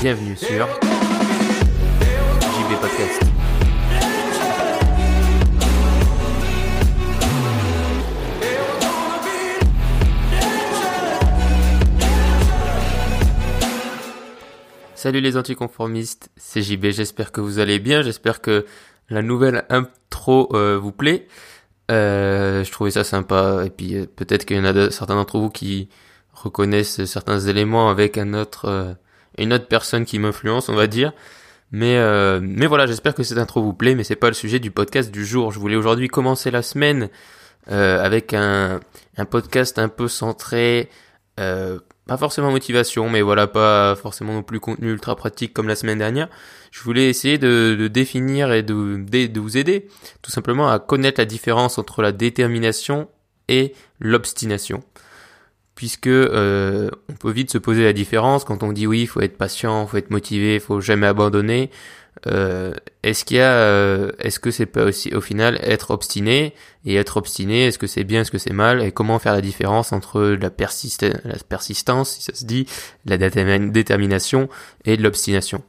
Bienvenue sur JB Podcast. Salut les anticonformistes, c'est JB, j'espère que vous allez bien, j'espère que la nouvelle intro euh, vous plaît. Euh, je trouvais ça sympa et puis euh, peut-être qu'il y en a certains d'entre vous qui reconnaissent certains éléments avec une autre personne qui m'influence, on va dire. Mais voilà, j'espère que cette intro vous plaît, mais c'est pas le sujet du podcast du jour. Je voulais aujourd'hui commencer la semaine avec un podcast un peu centré, pas forcément motivation, mais voilà, pas forcément non plus contenu ultra pratique comme la semaine dernière. Je voulais essayer de, définir et de vous aider tout simplement à connaître la différence entre la détermination et l'obstination puisque euh, on peut vite se poser la différence quand on dit oui, il faut être patient, faut être motivé, il faut jamais abandonner. Euh, est-ce qu'il y a, euh, est-ce que c'est pas aussi au final être obstiné et être obstiné, est-ce que c'est bien, est-ce que c'est mal et comment faire la différence entre la, persistance, si ça se dit, la détermin- détermination et de l'obstination?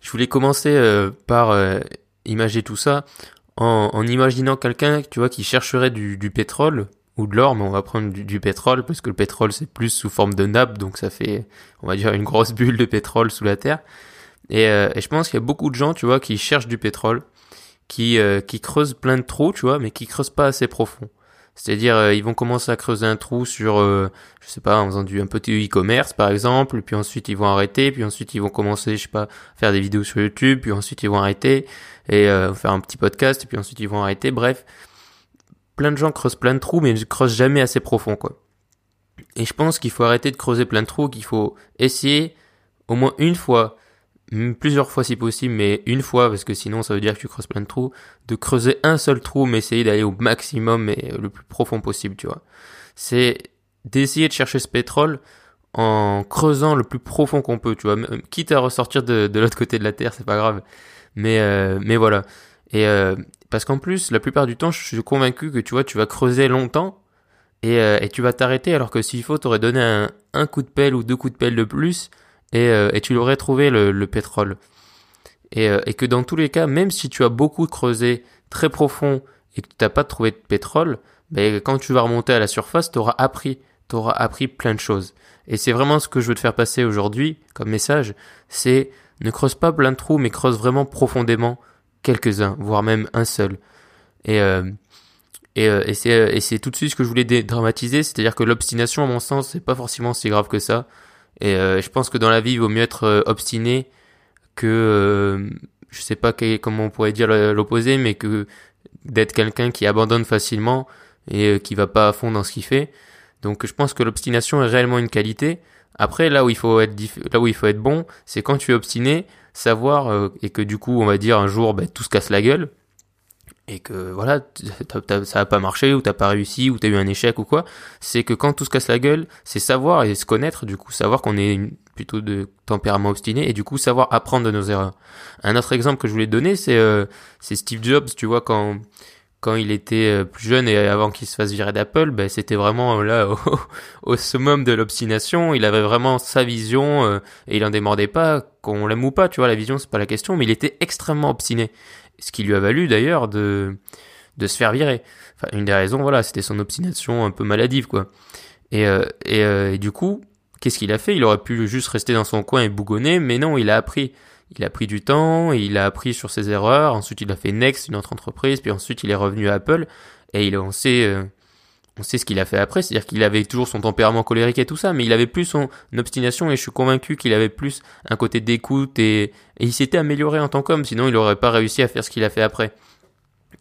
Je voulais commencer euh, par euh, imager tout ça en, en imaginant quelqu'un, tu vois, qui chercherait du, du pétrole ou de l'or, mais on va prendre du, pétrole parce que le pétrole c'est plus sous forme de nappe, donc ça fait, on va dire, une grosse bulle de pétrole sous la terre. Et, euh, et je pense qu'il y a beaucoup de gens, tu vois, qui cherchent du pétrole, qui euh, qui creusent plein de trous, tu vois, mais qui creusent pas assez profond. C'est-à-dire, euh, ils vont commencer à creuser un trou sur, euh, je sais pas, en faisant du un petit e-commerce par exemple, puis ensuite ils vont arrêter, puis ensuite ils vont commencer, je sais pas, à faire des vidéos sur YouTube, puis ensuite ils vont arrêter et faire un petit podcast, et puis ensuite ils vont arrêter. Bref, plein de gens creusent plein de trous, mais ne creusent jamais assez profond, quoi. Et je pense qu'il faut arrêter de creuser plein de trous, qu'il faut essayer au moins une fois, plusieurs fois si possible, mais une fois, parce que sinon ça veut dire que tu creuses plein de trous, de creuser un seul trou, mais essayer d'aller au maximum et le plus profond possible, tu vois. C'est d'essayer de chercher ce pétrole en creusant le plus profond qu'on peut, tu vois. Quitte à ressortir de, de l'autre côté de la Terre, c'est pas grave. Mais, euh, mais voilà. Et euh, parce qu'en plus, la plupart du temps, je suis convaincu que tu vois, tu vas creuser longtemps et, euh, et tu vas t'arrêter alors que s'il faut, t'aurais donné un, coup de pelle ou deux coups de pelle de plus et, euh, et tu l'aurais trouvé le, le pétrole. Et, euh, et que dans tous les cas, même si tu as beaucoup creusé très profond et que tu n'as pas trouvé de pétrole, ben, quand tu vas remonter à la surface, tu auras appris, tu auras appris plein de choses. Et c'est vraiment ce que je veux te faire passer aujourd'hui comme message, c'est ne creuse pas plein de trous, mais creuse vraiment profondément quelques-uns, voire même un seul. Et, euh, et, euh, et c'est et c'est tout de suite ce que je voulais dédramatiser, c'est-à-dire que l'obstination, à mon sens, c'est pas forcément si grave que ça. Et euh, je pense que dans la vie, il vaut mieux être euh, obstiné que euh, je sais pas quel- comment on pourrait dire l'opposé, mais que d'être quelqu'un qui abandonne facilement et euh, qui va pas à fond dans ce qu'il fait. Donc je pense que l'obstination est réellement une qualité. Après, là où il faut être là où il faut être bon, c'est quand tu es obstiné, savoir euh, et que du coup, on va dire un jour, ben, tout se casse la gueule et que voilà, ça a pas marché ou t'as pas réussi ou t'as eu un échec ou quoi. C'est que quand tout se casse la gueule, c'est savoir et se connaître du coup, savoir qu'on est plutôt de tempérament obstiné et du coup savoir apprendre de nos erreurs. Un autre exemple que je voulais te donner, c'est euh, c'est Steve Jobs, tu vois quand quand il était euh, plus jeune et avant qu'il se fasse virer d'Apple, ben c'était vraiment euh, là au, summum de l'obstination. Il avait vraiment sa vision euh, et il en démordait pas. Qu'on l'aime ou pas, tu vois, la vision c'est pas la question, mais il était extrêmement obstiné. Ce qui lui a valu d'ailleurs de se faire virer. Enfin, une des raisons, voilà, c'était son obstination un peu maladive, quoi. Et du coup, qu'est-ce qu'il a fait? Il aurait pu juste rester dans son coin et bougonner, mais non, il a appris. Il a pris du temps, il a appris sur ses erreurs, ensuite il a fait Next, une autre entreprise, puis ensuite il est revenu à Apple, et il, on sait, euh, on sait ce qu'il a fait après, c'est-à-dire qu'il avait toujours son tempérament colérique et tout ça, mais il avait plus son obstination, et je suis convaincu qu'il avait plus un côté d'écoute, et, et il s'était amélioré en tant qu'homme, sinon il aurait pas réussi à faire ce qu'il a fait après.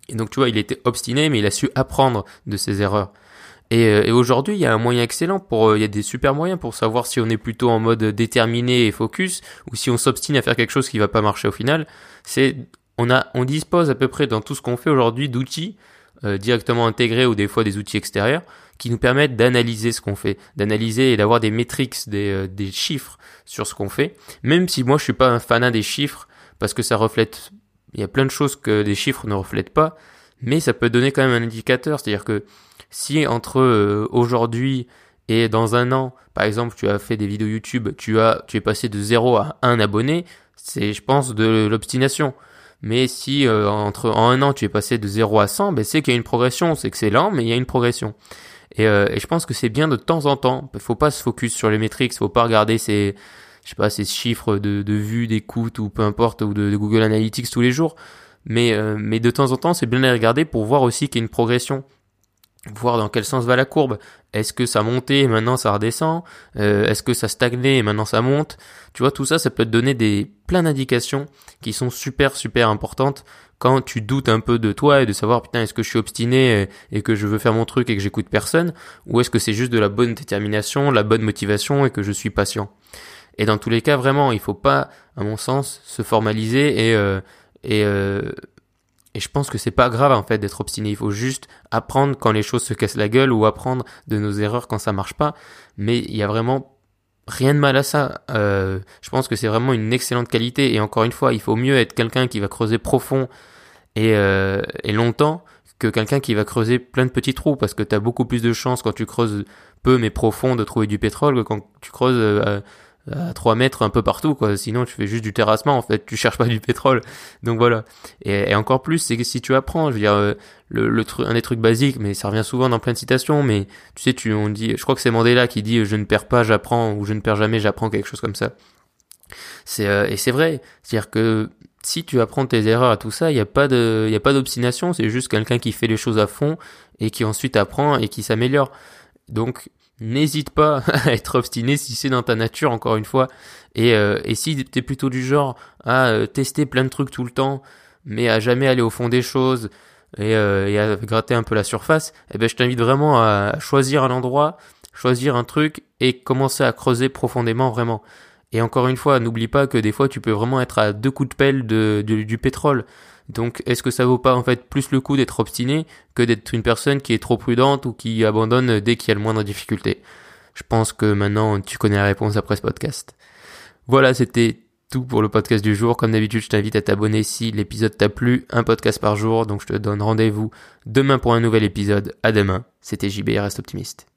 Et donc tu vois, il était obstiné, mais il a su apprendre de ses erreurs. Et, euh, et aujourd'hui, il y a un moyen excellent pour, euh, il y a des super moyens pour savoir si on est plutôt en mode déterminé et focus ou si on s'obstine à faire quelque chose qui va pas marcher au final. C'est, on a, on dispose à peu près dans tout ce qu'on fait aujourd'hui d'outils euh, directement intégrés ou des fois des outils extérieurs qui nous permettent d'analyser ce qu'on fait, d'analyser et d'avoir des métriques, des, euh, des chiffres sur ce qu'on fait. Même si moi je suis pas un fanat des chiffres parce que ça reflète, il y a plein de choses que des chiffres ne reflètent pas, mais ça peut donner quand même un indicateur, c'est-à-dire que si entre euh, aujourd'hui et dans un an, par exemple, tu as fait des vidéos YouTube, tu as, tu es passé de 0 à 1 abonné, c'est, je pense, de l'obstination. Mais si euh, entre en un an tu es passé de 0 à 100, ben c'est qu'il y a une progression, c'est que c'est lent, mais il y a une progression. Et, euh, et je pense que c'est bien de temps en temps. Il faut pas se focus sur les métriques, faut pas regarder ces, je sais pas, ces chiffres de, de vues, d'écoute ou peu importe, ou de, Google Analytics tous les jours. Mais, euh, mais de temps en temps, c'est bien de les regarder pour voir aussi qu'il y a une progression voir dans quel sens va la courbe. Est-ce que ça montait et maintenant ça redescend? Euh, Est-ce que ça stagnait et maintenant ça monte? Tu vois, tout ça, ça peut te donner des plein d'indications qui sont super super importantes quand tu doutes un peu de toi et de savoir putain est-ce que je suis obstiné et, que je veux faire mon truc et que j'écoute personne? Ou est-ce que c'est juste de la bonne détermination, la bonne motivation et que je suis patient? Et dans tous les cas, vraiment, il faut pas, à mon sens, se formaliser et euh, et euh, et je pense que c'est pas grave en fait d'être obstiné. Il faut juste apprendre quand les choses se cassent la gueule ou apprendre de nos erreurs quand ça marche pas. Mais il y a vraiment rien de mal à ça. Euh, je pense que c'est vraiment une excellente qualité. Et encore une fois, il faut mieux être quelqu'un qui va creuser profond et, euh, et longtemps que quelqu'un qui va creuser plein de petits trous parce que tu as beaucoup plus de chances quand tu creuses peu mais profond de trouver du pétrole que quand tu creuses euh, à 3 mètres un peu partout quoi. Sinon tu fais juste du terrassement en fait. Tu cherches pas du pétrole. Donc voilà. Et, encore plus c'est que si tu apprends je veux dire euh, le, le truc un des trucs basiques mais ça revient souvent dans plein de citations mais tu sais tu on dit je crois que c'est Mandela qui dit je ne perds pas j'apprends ou je ne perds jamais j'apprends quelque chose comme ça. C'est euh, et c'est vrai. C'est à dire que si tu apprends tes erreurs à tout ça il y a pas de il a pas d'obstination. C'est juste quelqu'un qui fait les choses à fond et qui ensuite apprend et qui s'améliore. Donc n'hésite pas à être obstiné si c'est dans ta nature encore une fois. Et, euh, si t'es plutôt du genre à euh, tester plein de trucs tout le temps mais à jamais aller au fond des choses et, euh, et à gratter un peu la surface eh ben je t'invite vraiment à choisir un endroit choisir un truc et commencer à creuser profondément vraiment. Et encore une fois n'oublie pas que des fois tu peux vraiment être à deux coups de pelle de, du pétrole donc, est-ce que ça vaut pas en fait plus le coup d'être obstiné que d'être une personne qui est trop prudente ou qui abandonne dès qu'il y a le moindre difficulté? Je pense que maintenant tu connais la réponse après ce podcast. Voilà, c'était tout pour le podcast du jour. Comme d'habitude, je t'invite à t'abonner si l'épisode t'a plu, un podcast par jour. Donc, je te donne rendez-vous demain pour un nouvel épisode. À demain. C'était JB, reste optimiste.